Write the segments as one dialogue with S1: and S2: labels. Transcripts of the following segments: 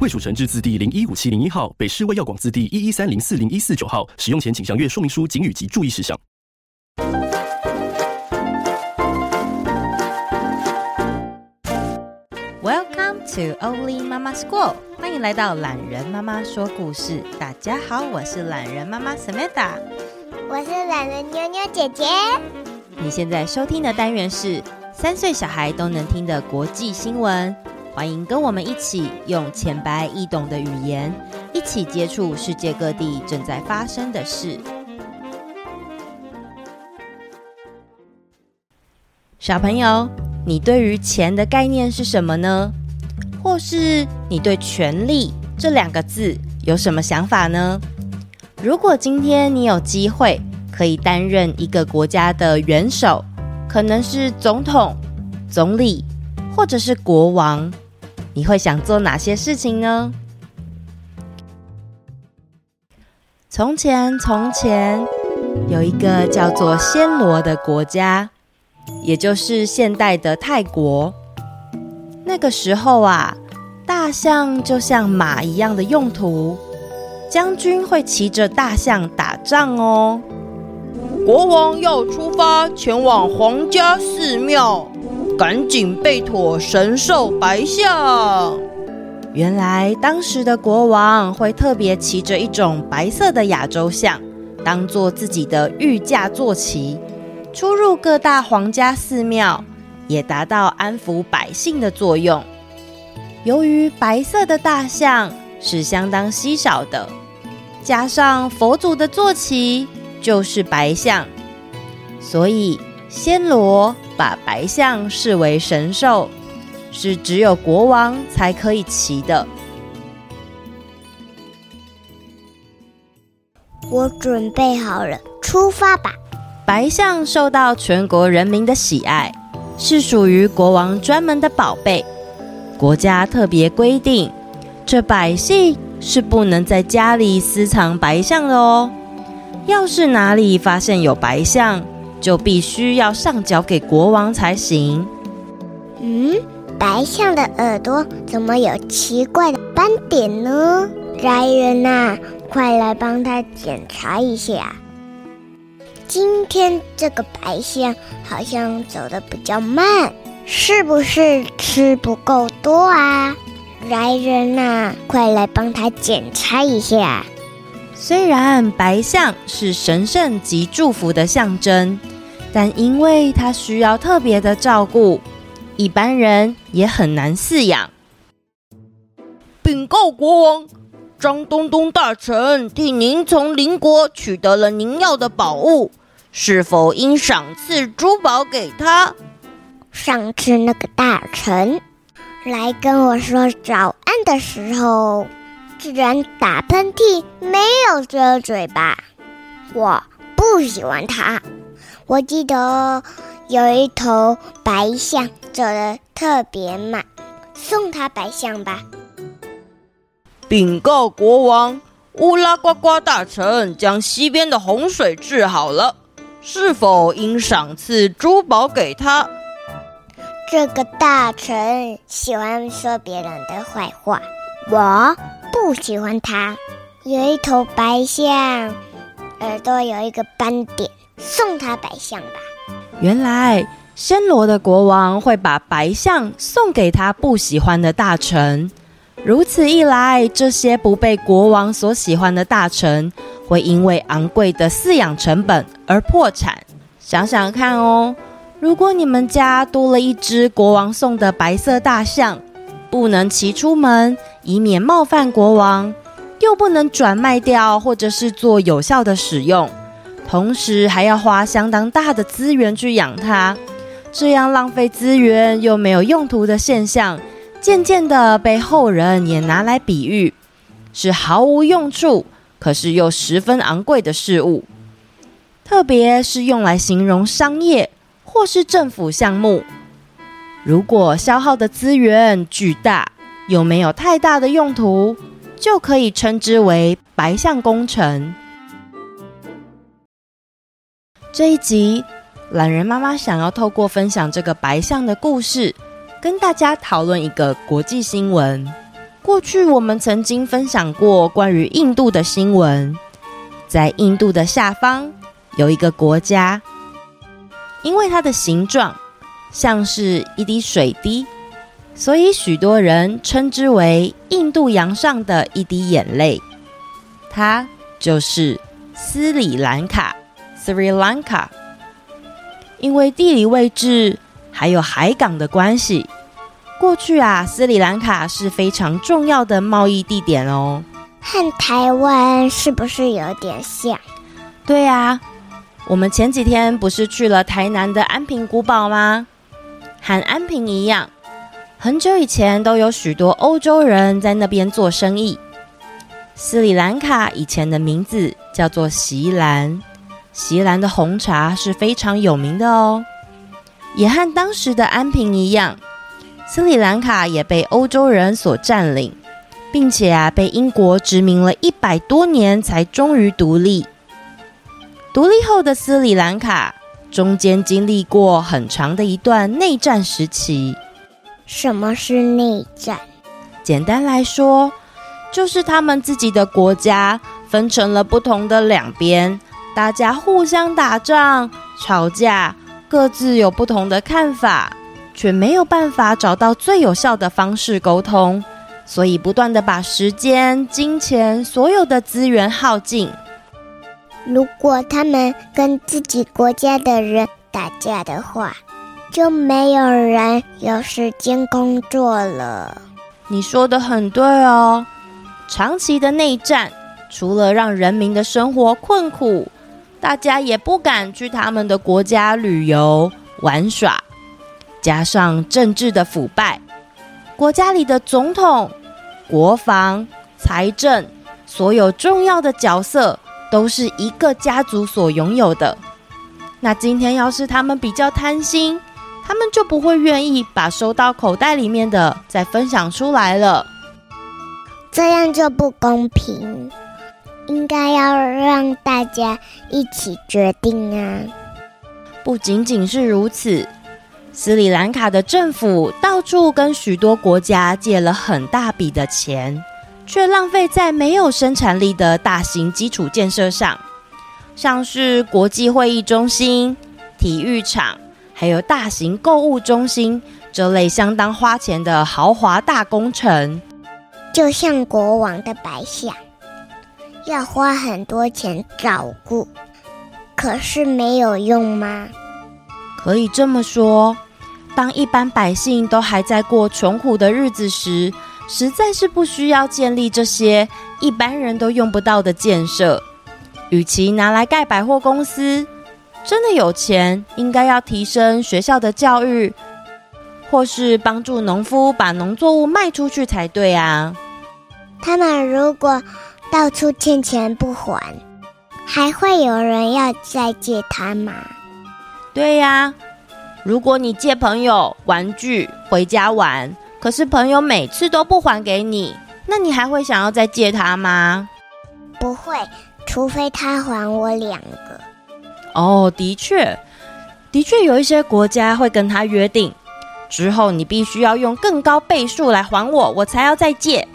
S1: 卫署成制字第零一五七零一号，北市卫药广字第一一三零四零一四九号。使用前请详阅说明书、警语及注意事项。
S2: Welcome to Only Mama School，欢迎来到懒人妈妈说故事。大家好，我是懒人妈妈 Samantha，
S3: 我是懒人妞妞姐姐。
S2: 你现在收听的单元是三岁小孩都能听的国际新闻。欢迎跟我们一起用浅白易懂的语言，一起接触世界各地正在发生的事。小朋友，你对于钱的概念是什么呢？或是你对“权力”这两个字有什么想法呢？如果今天你有机会可以担任一个国家的元首，可能是总统、总理，或者是国王。你会想做哪些事情呢？从前，从前有一个叫做暹罗的国家，也就是现代的泰国。那个时候啊，大象就像马一样的用途，将军会骑着大象打仗哦。国王要出发前往皇家寺庙。赶紧备妥神兽白象。原来当时的国王会特别骑着一种白色的亚洲象，当做自己的御驾坐骑，出入各大皇家寺庙，也达到安抚百姓的作用。由于白色的大象是相当稀少的，加上佛祖的坐骑就是白象，所以暹罗。把白象视为神兽，是只有国王才可以骑的。
S3: 我准备好了，出发吧！
S2: 白象受到全国人民的喜爱，是属于国王专门的宝贝。国家特别规定，这百姓是不能在家里私藏白象的哦。要是哪里发现有白象，就必须要上缴给国王才行。
S3: 嗯，白象的耳朵怎么有奇怪的斑点呢？来人呐，快来帮他检查一下。今天这个白象好像走得比较慢，是不是吃不够多啊？来人呐，快来帮他检查一下。
S2: 虽然白象是神圣及祝福的象征，但因为它需要特别的照顾，一般人也很难饲养。禀告国王，张东东大臣替您从邻国取得了您要的宝物，是否应赏赐珠宝给他？
S3: 上次那个大臣来跟我说早安的时候，居然打喷嚏，没有遮嘴巴，我不喜欢他。我记得有一头白象走得特别慢，送他白象吧。
S2: 禀告国王，乌拉呱呱大臣将西边的洪水治好了，是否应赏赐珠宝给他？
S3: 这个大臣喜欢说别人的坏话，我。不喜欢他，有一头白象，耳朵有一个斑点，送他白象吧。
S2: 原来暹罗的国王会把白象送给他不喜欢的大臣，如此一来，这些不被国王所喜欢的大臣会因为昂贵的饲养成本而破产。想想看哦，如果你们家多了一只国王送的白色大象，不能骑出门，以免冒犯国王，又不能转卖掉，或者是做有效的使用，同时还要花相当大的资源去养它，这样浪费资源又没有用途的现象，渐渐的被后人也拿来比喻，是毫无用处、可是又十分昂贵的事物，特别是用来形容商业或是政府项目。如果消耗的资源巨大，又没有太大的用途，就可以称之为白象工程。这一集，懒人妈妈想要透过分享这个白象的故事，跟大家讨论一个国际新闻。过去我们曾经分享过关于印度的新闻，在印度的下方有一个国家，因为它的形状像是一滴水滴，所以许多人称之为印度洋上的一滴眼泪。它就是斯里兰卡 （Sri Lanka）。因为地理位置还有海港的关系。过去啊，斯里兰卡是非常重要的贸易地点哦。
S3: 和台湾是不是有点像？
S2: 对啊，我们前几天不是去了台南的安平古堡吗？和安平一样，很久以前都有许多欧洲人在那边做生意。斯里兰卡以前的名字叫做席兰，锡兰的红茶是非常有名的哦，也和当时的安平一样。斯里兰卡也被欧洲人所占领，并且啊，被英国殖民了一百多年，才终于独立。独立后的斯里兰卡中间经历过很长的一段内战时期。
S3: 什么是内战？
S2: 简单来说，就是他们自己的国家分成了不同的两边，大家互相打仗、吵架，各自有不同的看法。却没有办法找到最有效的方式沟通，所以不断的把时间、金钱、所有的资源耗尽。
S3: 如果他们跟自己国家的人打架的话，就没有人有时间工作了。
S2: 你说的很对哦。长期的内战，除了让人民的生活困苦，大家也不敢去他们的国家旅游玩耍。加上政治的腐败，国家里的总统、国防、财政，所有重要的角色都是一个家族所拥有的。那今天要是他们比较贪心，他们就不会愿意把收到口袋里面的再分享出来了。
S3: 这样就不公平，应该要让大家一起决定啊！
S2: 不仅仅是如此。斯里兰卡的政府到处跟许多国家借了很大笔的钱，却浪费在没有生产力的大型基础建设上，像是国际会议中心、体育场，还有大型购物中心这类相当花钱的豪华大工程。
S3: 就像国王的白象，要花很多钱照顾，可是没有用吗？
S2: 可以这么说。当一般百姓都还在过穷苦的日子时，实在是不需要建立这些一般人都用不到的建设。与其拿来盖百货公司，真的有钱，应该要提升学校的教育，或是帮助农夫把农作物卖出去才对啊。
S3: 他们如果到处欠钱不还，还会有人要再借他吗？
S2: 对呀。如果你借朋友玩具回家玩，可是朋友每次都不还给你，那你还会想要再借他吗？
S3: 不会，除非他还我两个。
S2: 哦，的确，的确有一些国家会跟他约定，之后你必须要用更高倍数来还我，我才要再借。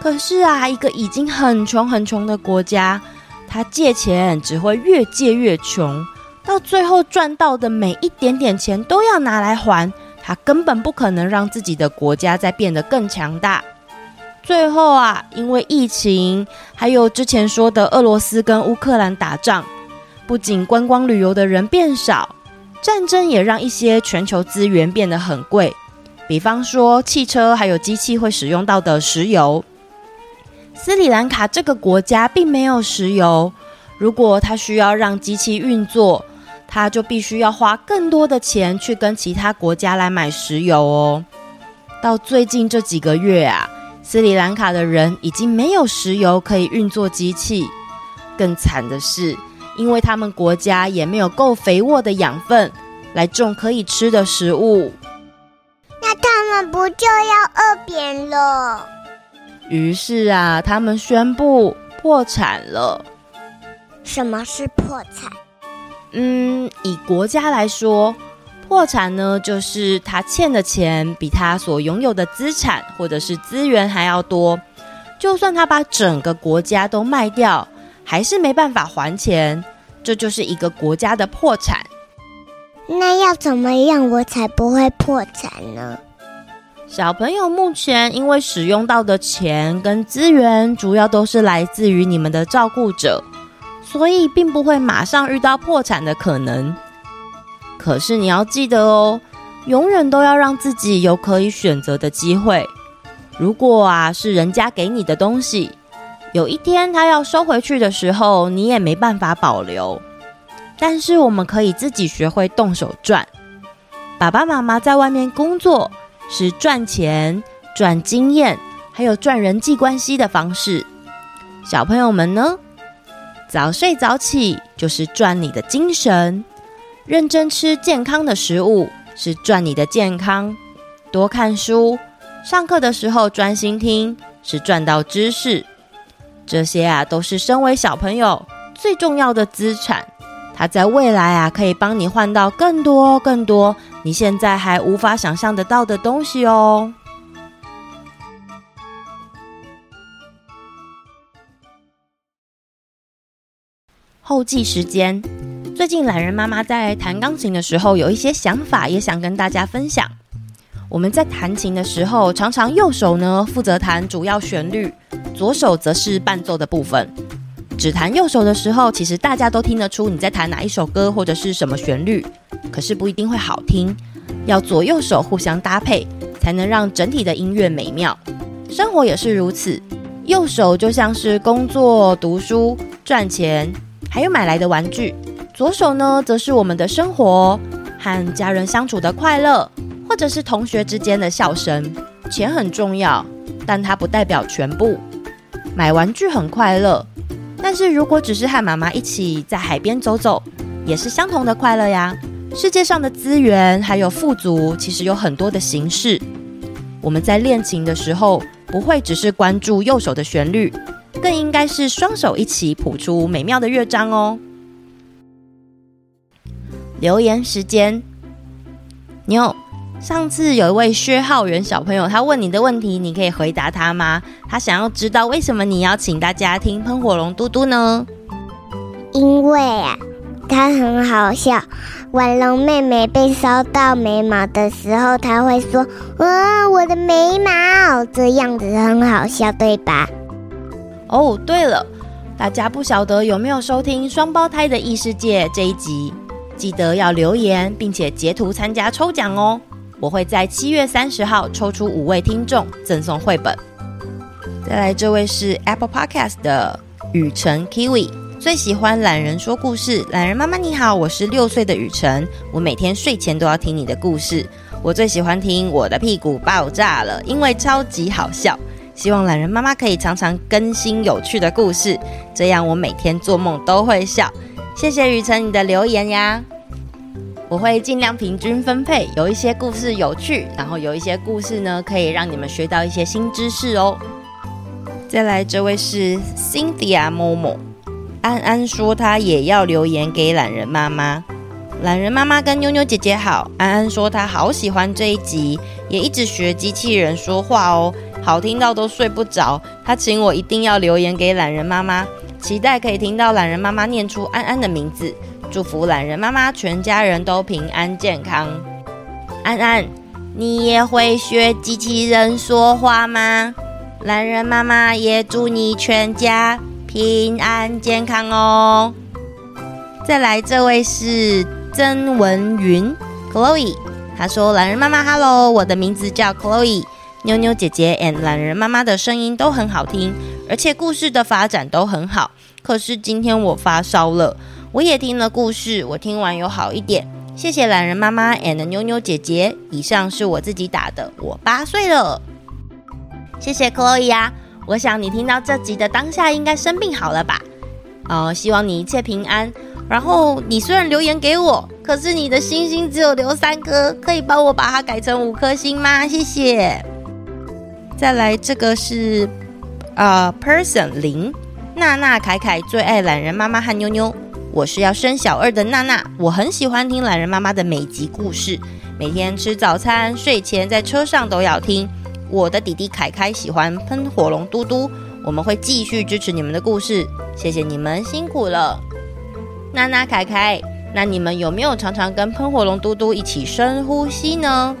S2: 可是啊，一个已经很穷很穷的国家，他借钱只会越借越穷。到最后赚到的每一点点钱都要拿来还，他根本不可能让自己的国家再变得更强大。最后啊，因为疫情，还有之前说的俄罗斯跟乌克兰打仗，不仅观光旅游的人变少，战争也让一些全球资源变得很贵，比方说汽车还有机器会使用到的石油。斯里兰卡这个国家并没有石油，如果它需要让机器运作，他就必须要花更多的钱去跟其他国家来买石油哦。到最近这几个月啊，斯里兰卡的人已经没有石油可以运作机器，更惨的是，因为他们国家也没有够肥沃的养分来种可以吃的食物。
S3: 那他们不就要饿扁了？
S2: 于是啊，他们宣布破产了。
S3: 什么是破产？
S2: 嗯，以国家来说，破产呢，就是他欠的钱比他所拥有的资产或者是资源还要多，就算他把整个国家都卖掉，还是没办法还钱，这就是一个国家的破产。
S3: 那要怎么样我才不会破产呢？
S2: 小朋友目前因为使用到的钱跟资源，主要都是来自于你们的照顾者。所以并不会马上遇到破产的可能，可是你要记得哦，永远都要让自己有可以选择的机会。如果啊是人家给你的东西，有一天他要收回去的时候，你也没办法保留。但是我们可以自己学会动手赚。爸爸妈妈在外面工作是赚钱、赚经验，还有赚人际关系的方式。小朋友们呢？早睡早起就是赚你的精神，认真吃健康的食物是赚你的健康，多看书，上课的时候专心听是赚到知识，这些啊都是身为小朋友最重要的资产，它在未来啊可以帮你换到更多更多你现在还无法想象得到的东西哦。后记时间，最近懒人妈妈在弹钢琴的时候有一些想法，也想跟大家分享。我们在弹琴的时候，常常右手呢负责弹主要旋律，左手则是伴奏的部分。只弹右手的时候，其实大家都听得出你在弹哪一首歌或者是什么旋律，可是不一定会好听。要左右手互相搭配，才能让整体的音乐美妙。生活也是如此，右手就像是工作、读书、赚钱。还有买来的玩具，左手呢，则是我们的生活和家人相处的快乐，或者是同学之间的笑声。钱很重要，但它不代表全部。买玩具很快乐，但是如果只是和妈妈一起在海边走走，也是相同的快乐呀。世界上的资源还有富足，其实有很多的形式。我们在练琴的时候，不会只是关注右手的旋律。更应该是双手一起谱出美妙的乐章哦。留言时间，妞，上次有一位薛浩元小朋友，他问你的问题，你可以回答他吗？他想要知道为什么你要请大家听喷火龙嘟嘟呢？
S3: 因为啊，他很好笑。婉龙妹妹被烧到眉毛的时候，他会说：“哇，我的眉毛！”这样子很好笑，对吧？
S2: 哦，对了，大家不晓得有没有收听《双胞胎的异世界》这一集？记得要留言，并且截图参加抽奖哦！我会在七月三十号抽出五位听众，赠送绘本。再来，这位是 Apple Podcast 的雨辰 Kiwi，最喜欢懒人说故事。懒人妈妈你好，我是六岁的雨辰，我每天睡前都要听你的故事。我最喜欢听我的屁股爆炸了，因为超级好笑。希望懒人妈妈可以常常更新有趣的故事，这样我每天做梦都会笑。谢谢雨辰你的留言呀，我会尽量平均分配，有一些故事有趣，然后有一些故事呢可以让你们学到一些新知识哦。再来，这位是 Cynthia Momo，安安说她也要留言给懒人妈妈。懒人妈妈跟妞妞姐姐好，安安说她好喜欢这一集，也一直学机器人说话哦。好听到都睡不着，他请我一定要留言给懒人妈妈，期待可以听到懒人妈妈念出安安的名字，祝福懒人妈妈全家人都平安健康。安安，你也会学机器人说话吗？懒人妈妈也祝你全家平安健康哦。再来，这位是曾文云，Chloe，她说：“懒人妈妈，Hello，我的名字叫 Chloe。”妞妞姐姐 and 懒人妈妈的声音都很好听，而且故事的发展都很好。可是今天我发烧了，我也听了故事，我听完有好一点。谢谢懒人妈妈 and 妞妞姐姐。以上是我自己打的，我八岁了。谢谢 Chloe 呀。我想你听到这集的当下，应该生病好了吧？哦，希望你一切平安。然后你虽然留言给我，可是你的星星只有留三颗，可以帮我把它改成五颗星吗？谢谢。再来，这个是呃，Person 零娜娜凯凯最爱懒人妈妈和妞妞。我是要生小二的娜娜，我很喜欢听懒人妈妈的每集故事，每天吃早餐、睡前、在车上都要听。我的弟弟凯凯喜欢喷火龙嘟嘟，我们会继续支持你们的故事，谢谢你们辛苦了。娜娜、凯凯，那你们有没有常常跟喷火龙嘟嘟一起深呼吸呢？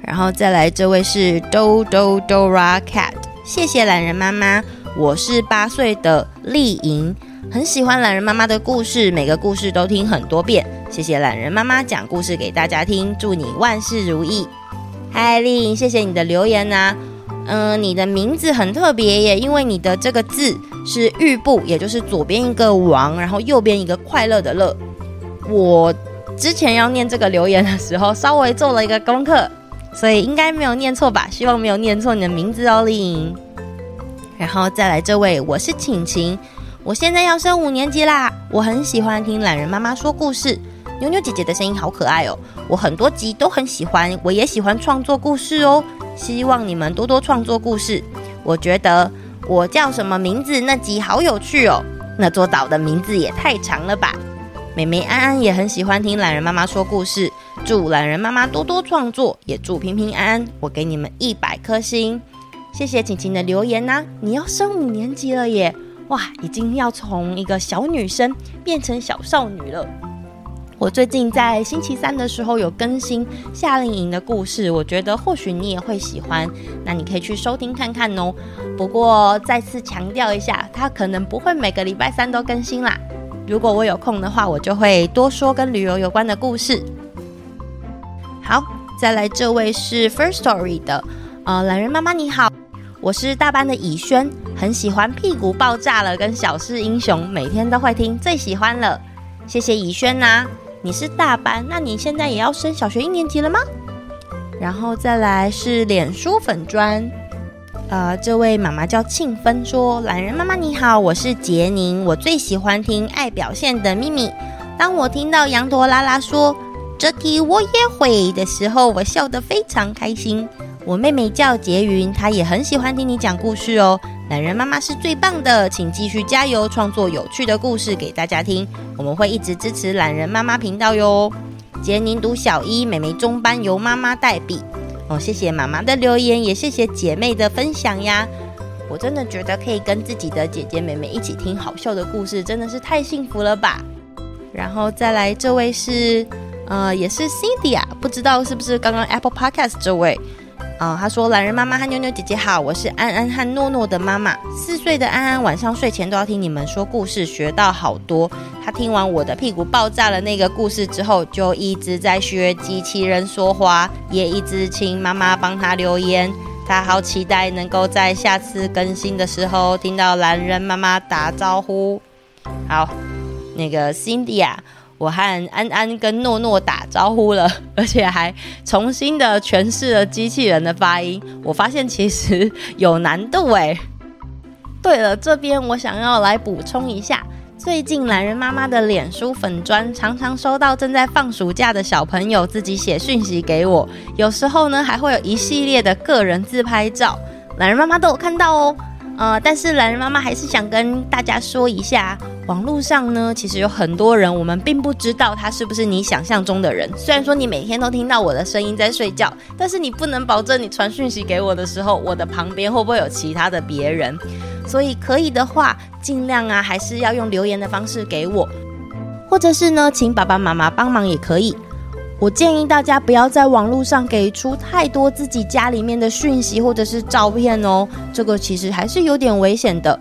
S2: 然后再来，这位是 Do Do Dora Cat，谢谢懒人妈妈。我是八岁的丽莹，很喜欢懒人妈妈的故事，每个故事都听很多遍。谢谢懒人妈妈讲故事给大家听，祝你万事如意。嗨，丽颖，谢谢你的留言啊。嗯，你的名字很特别耶，因为你的这个字是玉部，也就是左边一个王，然后右边一个快乐的乐。我之前要念这个留言的时候，稍微做了一个功课，所以应该没有念错吧？希望没有念错你的名字哦，丽颖。然后再来这位，我是晴晴，我现在要升五年级啦，我很喜欢听懒人妈妈说故事。妞妞姐姐的声音好可爱哦，我很多集都很喜欢，我也喜欢创作故事哦。希望你们多多创作故事。我觉得我叫什么名字那集好有趣哦，那座岛的名字也太长了吧。美美安安也很喜欢听懒人妈妈说故事，祝懒人妈妈多多创作，也祝平平安安。我给你们一百颗星，谢谢晴晴的留言呐、你要升五年级了耶，哇，已经要从一个小女生变成小少女了。我最近在星期三的时候有更新夏令营的故事，我觉得或许你也会喜欢，那你可以去收听看看哦。不过再次强调一下，它可能不会每个礼拜三都更新啦。如果我有空的话，我就会多说跟旅游有关的故事。好，再来这位是 First Story 的，呃，懒人妈妈你好，我是大班的以轩，很喜欢屁股爆炸了跟小事英雄，每天都会听，最喜欢了，谢谢以轩呐。你是大班，那你现在也要升小学一年级了吗？然后再来是脸书粉砖，呃，这位妈妈叫庆芬，说：“懒人妈妈你好，我是杰宁，我最喜欢听爱表现的秘密。当我听到羊驼拉拉说这题我也会的时候，我笑得非常开心。我妹妹叫杰云，她也很喜欢听你讲故事哦。”懒人妈妈是最棒的，请继续加油，创作有趣的故事给大家听。我们会一直支持懒人妈妈频道哟。杰宁读小一，妹妹中班，由妈妈代笔。哦，谢谢妈妈的留言，也谢谢姐妹的分享呀。我真的觉得可以跟自己的姐姐妹妹一起听好笑的故事，真的是太幸福了吧。然后再来这位是，呃，也是 Cindy 啊，不知道是不是刚刚 Apple Podcast 这位。啊、他说：“懒人妈妈和妞妞姐姐好，我是安安和诺诺的妈妈。四岁的安安晚上睡前都要听你们说故事，学到好多。他听完我的屁股爆炸了那个故事之后，就一直在学机器人说话，也一直请妈妈帮他留言。他好期待能够在下次更新的时候听到懒人妈妈打招呼。好，那个 Cindy 啊。”我和安安跟诺诺打招呼了，而且还重新的诠释了机器人的发音。我发现其实有难度诶。对了，这边我想要来补充一下，最近懒人妈妈的脸书粉砖常常收到正在放暑假的小朋友自己写讯息给我，有时候呢还会有一系列的个人自拍照，懒人妈妈都有看到哦。呃，但是懒人妈妈还是想跟大家说一下，网络上呢，其实有很多人，我们并不知道他是不是你想象中的人。虽然说你每天都听到我的声音在睡觉，但是你不能保证你传讯息给我的时候，我的旁边会不会有其他的别人。所以可以的话，尽量啊，还是要用留言的方式给我，或者是呢，请爸爸妈妈帮忙也可以。我建议大家不要在网络上给出太多自己家里面的讯息或者是照片哦，这个其实还是有点危险的。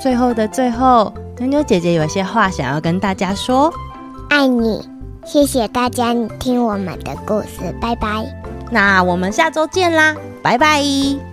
S2: 最后的最后，妞妞姐姐有些话想要跟大家说：
S3: 爱你，谢谢大家听我们的故事，拜拜。
S2: 那我们下周见啦，拜拜。